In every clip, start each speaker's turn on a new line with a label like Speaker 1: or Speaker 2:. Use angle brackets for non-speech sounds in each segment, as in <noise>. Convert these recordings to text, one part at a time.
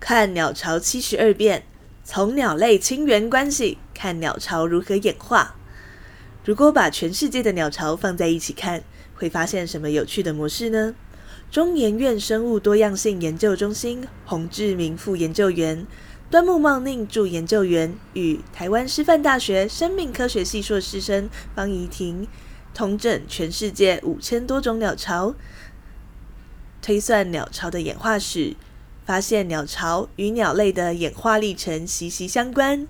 Speaker 1: 看鸟巢七十二变，从鸟类亲缘关系看鸟巢如何演化。如果把全世界的鸟巢放在一起看，会发现什么有趣的模式呢？中研院生物多样性研究中心洪志明副研究员、端木茂宁助研究员与台湾师范大学生命科学系硕士生方怡婷，统整全世界五千多种鸟巢，推算鸟巢的演化史，发现鸟巢与鸟类的演化历程息息相关。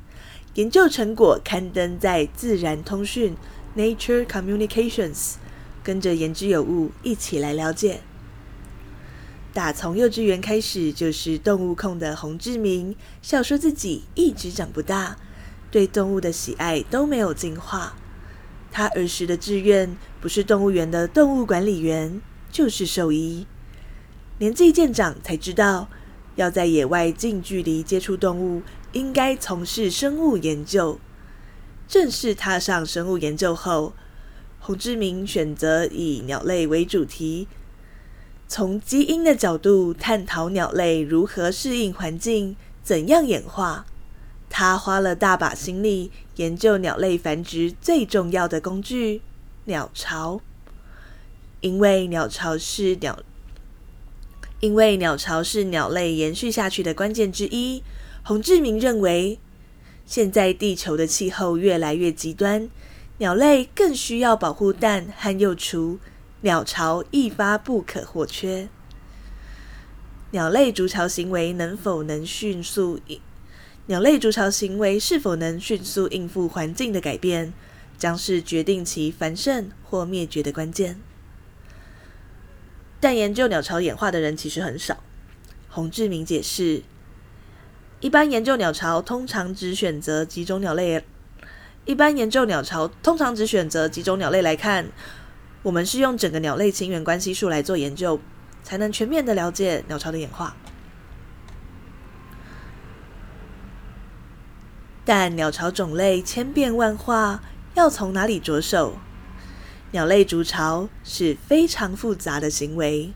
Speaker 1: 研究成果刊登在《自然通讯》（Nature Communications），跟着言之有物，一起来了解。打从幼稚园开始就是动物控的洪志明，笑说自己一直长不大，对动物的喜爱都没有进化。他儿时的志愿不是动物园的动物管理员，就是兽医。年纪渐长才知道，要在野外近距离接触动物。应该从事生物研究。正式踏上生物研究后，洪志明选择以鸟类为主题，从基因的角度探讨鸟类如何适应环境、怎样演化。他花了大把心力研究鸟类繁殖最重要的工具——鸟巢，因为鸟巢是鸟，因为鸟巢是鸟类延续下去的关键之一。洪志明认为，现在地球的气候越来越极端，鸟类更需要保护蛋和幼雏，鸟巢一发不可或缺。鸟类筑巢行为能否能迅速应？鸟类筑巢行为是否能迅速应付环境的改变，将是决定其繁盛或灭绝的关键。但研究鸟巢演化的人其实很少。洪志明解释。一般研究鸟巢通常只选择几种鸟类。一般研究鸟巢通常只选择几种鸟类来看。我们是用整个鸟类亲缘关系树来做研究，才能全面的了解鸟巢的演化。但鸟巢种类千变万化，要从哪里着手？鸟类筑巢是非常复杂的行为，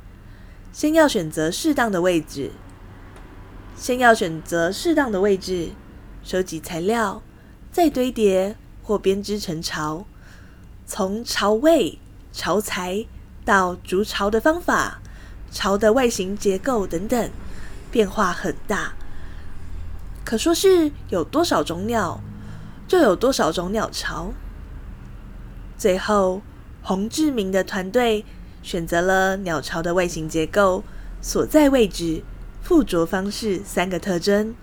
Speaker 1: 先要选择适当的位置。先要选择适当的位置，收集材料，再堆叠或编织成巢。从巢位、巢材到筑巢的方法、巢的外形结构等等，变化很大。可说是有多少种鸟，就有多少种鸟巢。最后，洪志明的团队选择了鸟巢的外形结构、所在位置。附着方式三个特征，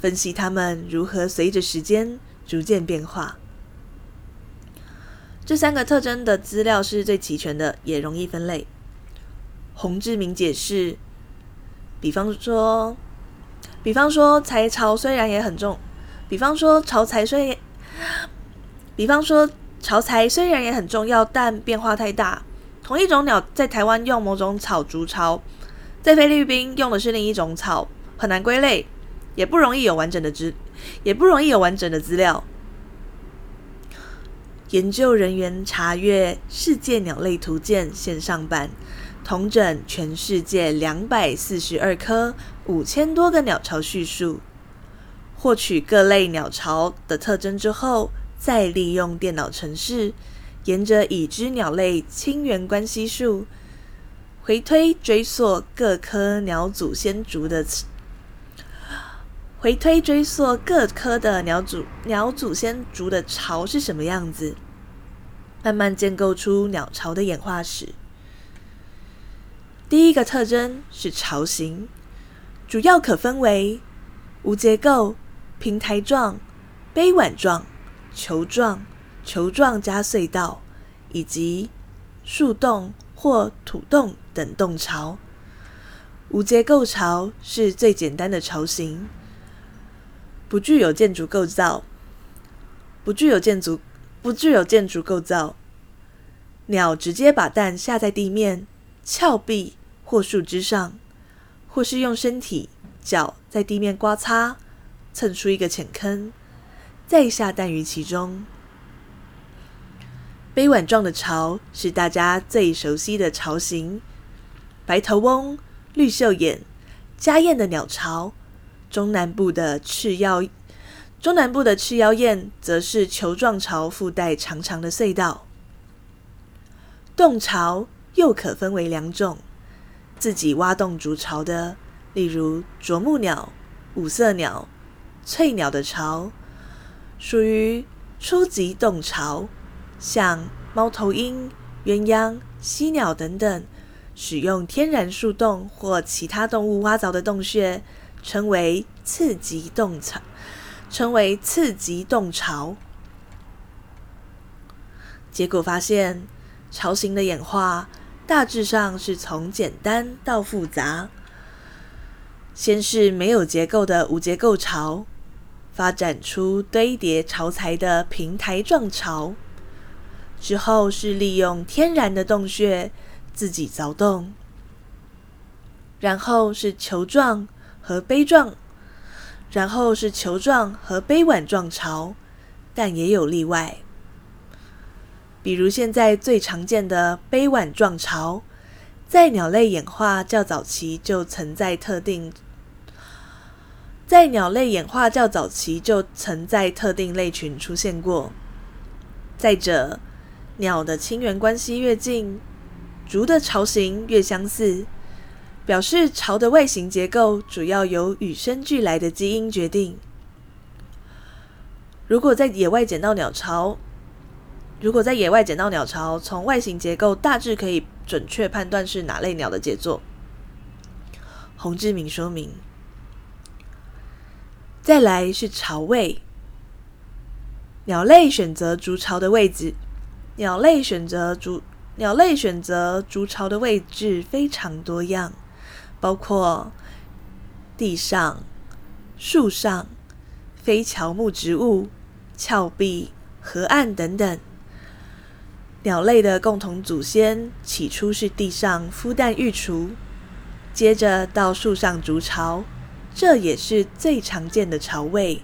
Speaker 1: 分析它们如何随着时间逐渐变化。这三个特征的资料是最齐全的，也容易分类。洪志明解释，比方说，比方说财巢虽然也很重，比方说巢财虽，比方说巢材虽然也很重要，但变化太大。同一种鸟在台湾用某种草筑巢。在菲律宾用的是另一种草，很难归类，也不容易有完整的资，也不容易有完整的资料。研究人员查阅《世界鸟类图鉴》线上版，统整全世界两百四十二颗五千多个鸟巢叙述，获取各类鸟巢的特征之后，再利用电脑程式，沿着已知鸟类亲缘关系树。回推追溯各科鸟祖先族的，回推追溯各科的鸟祖鸟祖先族的巢是什么样子，慢慢建构出鸟巢的演化史。第一个特征是巢形，主要可分为无结构、平台状、杯碗状、球状、球状加隧道，以及树洞或土洞。等洞巢，无结构巢是最简单的巢型，不具有建筑构造，不具有建筑，不具有建筑构造。鸟直接把蛋下在地面、峭壁或树枝上，或是用身体脚在地面刮擦，蹭出一个浅坑，再下蛋于其中。杯碗状的巢是大家最熟悉的巢型。白头翁、绿绣眼、家燕的鸟巢，中南部的赤腰，中南部的赤腰燕则是球状巢附带长长的隧道。洞巢又可分为两种，自己挖洞筑巢的，例如啄木鸟、五色鸟、翠鸟的巢，属于初级洞巢，像猫头鹰、鸳鸯、犀鸟等等。使用天然树洞或其他动物挖凿的洞穴，称为次级洞巢，称为次级洞巢。结果发现，巢型的演化大致上是从简单到复杂。先是没有结构的无结构巢，发展出堆叠巢材的平台状巢，之后是利用天然的洞穴。自己凿洞，然后是球状和杯状，然后是球状和杯碗状巢，但也有例外。比如现在最常见的杯碗状巢，在鸟类演化较早期就曾在特定，在鸟类演化较早期就曾在特定类群出现过。再者，鸟的亲缘关系越近。竹的巢形越相似，表示巢的外形结构主要由与生俱来的基因决定。如果在野外捡到鸟巢，如果在野外捡到鸟巢，从外形结构大致可以准确判断是哪类鸟的杰作。洪志明说明。再来是巢位，鸟类选择筑巢的位置，鸟类选择筑。鸟类选择筑巢的位置非常多样，包括地上、树上、非乔木植物、峭壁、河岸等等。鸟类的共同祖先起初是地上孵蛋育雏，接着到树上筑巢，这也是最常见的巢位。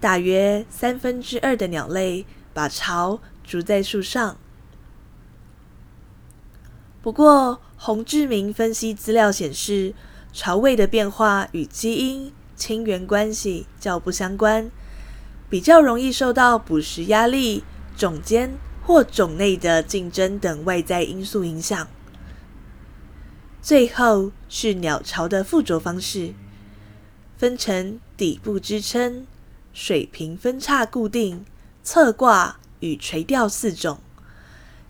Speaker 1: 大约三分之二的鸟类把巢筑在树上。不过，洪志明分析资料显示，巢位的变化与基因亲缘关系较不相关，比较容易受到捕食压力、种间或种内的竞争等外在因素影响。最后是鸟巢的附着方式，分成底部支撑、水平分叉固定、侧挂与垂钓四种。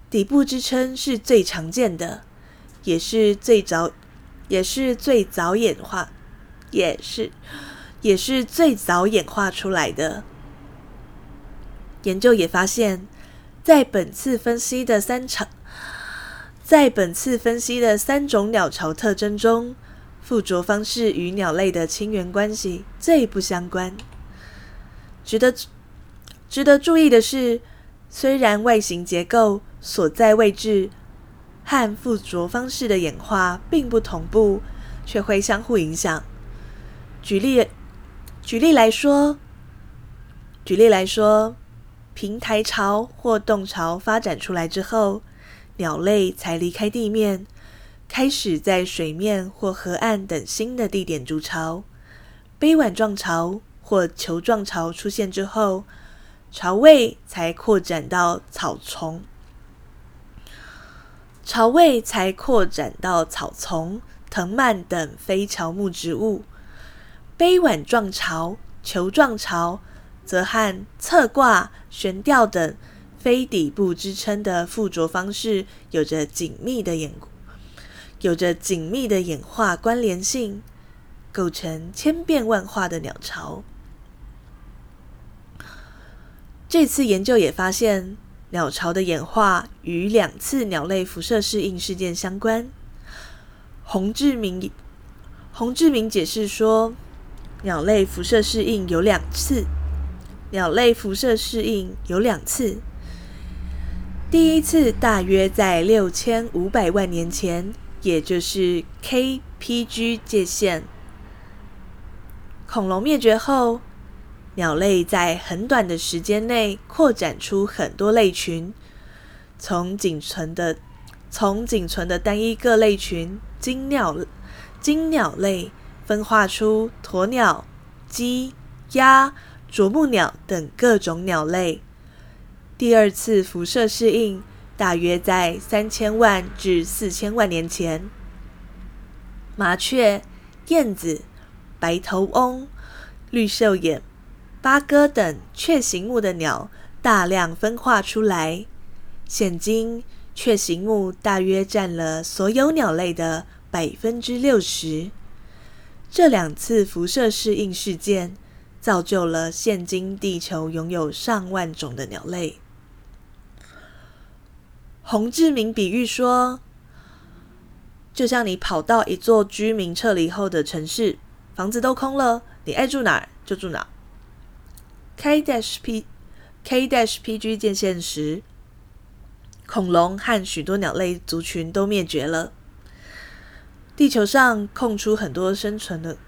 Speaker 1: 底部支撑是最常见的，也是最早，也是最早演化，也是也是最早演化出来的。研究也发现，在本次分析的三场，在本次分析的三种鸟巢特征中，附着方式与鸟类的亲缘关系最不相关。值得值得注意的是，虽然外形结构，所在位置和附着方式的演化并不同步，却会相互影响。举例，举例来说，举例来说，平台巢或洞巢发展出来之后，鸟类才离开地面，开始在水面或河岸等新的地点筑巢。杯碗状巢或球状巢出现之后，巢位才扩展到草丛。巢位才扩展到草丛、藤蔓等非乔木植物。杯碗状巢、球状巢则和侧挂、悬吊等非底部支撑的附着方式有着紧密的演，有着紧密的演化关联性，构成千变万化的鸟巢。这次研究也发现。鸟巢的演化与两次鸟类辐射适应事件相关。洪志明洪志明解释说，鸟类辐射适应有两次，鸟类辐射适应有两次。第一次大约在六千五百万年前，也就是 K-PG 界限。恐龙灭绝后。鸟类在很短的时间内扩展出很多类群，从仅存的从仅存的单一各类群金鸟金鸟类分化出鸵鸟、鸡、鸭、啄木鸟等各种鸟类。第二次辐射适应大约在三千万至四千万年前。麻雀、燕子、白头翁、绿绣眼、八哥等雀形目的鸟大量分化出来。现今，雀形目大约占了所有鸟类的百分之六十。这两次辐射适应事件，造就了现今地球拥有上万种的鸟类。洪志明比喻说，就像你跑到一座居民撤离后的城市，房子都空了，你爱住哪儿就住哪儿。K dash P，K dash P G 建现时，恐龙和许多鸟类族群都灭绝了。地球上空出很多生存的，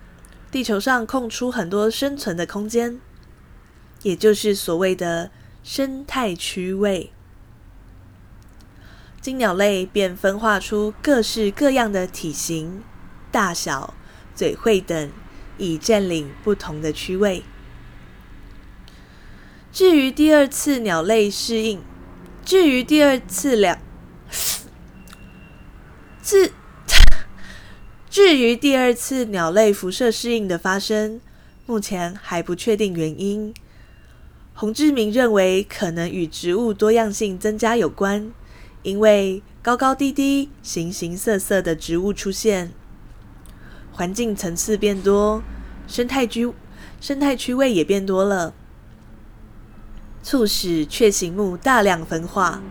Speaker 1: 地球上空出很多生存的空间，也就是所谓的生态区位。金鸟类便分化出各式各样的体型、大小、嘴喙等，以占领不同的区位。至于第二次鸟类适应，至于第二次两，至 <laughs> 至于第二次鸟类辐射适应的发生，目前还不确定原因。洪志明认为，可能与植物多样性增加有关。因为高高低低、形形色色的植物出现，环境层次变多，生态区生态区位也变多了，促使雀形目大量分化。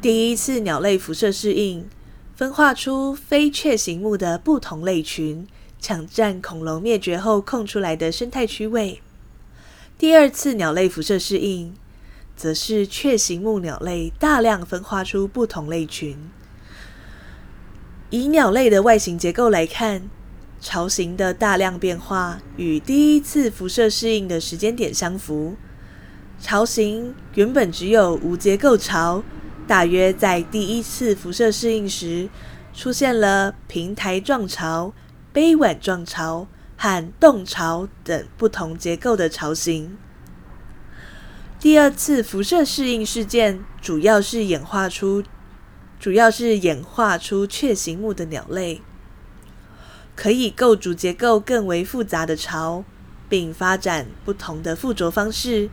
Speaker 1: 第一次鸟类辐射适应，分化出非雀形目的不同类群，抢占恐龙灭绝后空出来的生态区位。第二次鸟类辐射适应。则是雀形目鸟类大量分化出不同类群。以鸟类的外形结构来看，巢形的大量变化与第一次辐射适应的时间点相符。巢形原本只有无结构巢，大约在第一次辐射适应时，出现了平台状巢、杯碗状巢和洞巢等不同结构的巢形。第二次辐射适应事件主要是演化出，主要是演化出雀形目的鸟类，可以构筑结构更为复杂的巢，并发展不同的附着方式，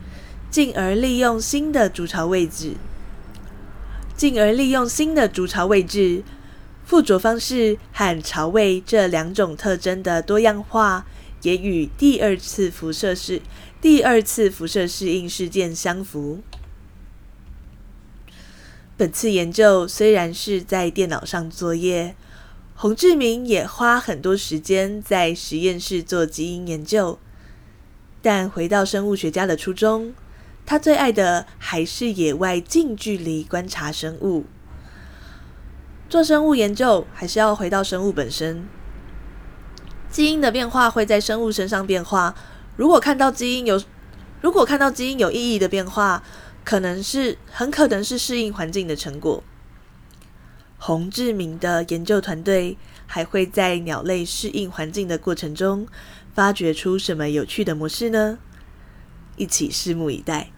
Speaker 1: 进而利用新的筑巢位置，进而利用新的筑巢位置、附着方式和巢位这两种特征的多样化。也与第二次辐射适第二次辐射适应事件相符。本次研究虽然是在电脑上作业，洪志明也花很多时间在实验室做基因研究。但回到生物学家的初衷，他最爱的还是野外近距离观察生物。做生物研究还是要回到生物本身。基因的变化会在生物身上变化。如果看到基因有，如果看到基因有意义的变化，可能是很可能是适应环境的成果。洪志明的研究团队还会在鸟类适应环境的过程中，发掘出什么有趣的模式呢？一起拭目以待。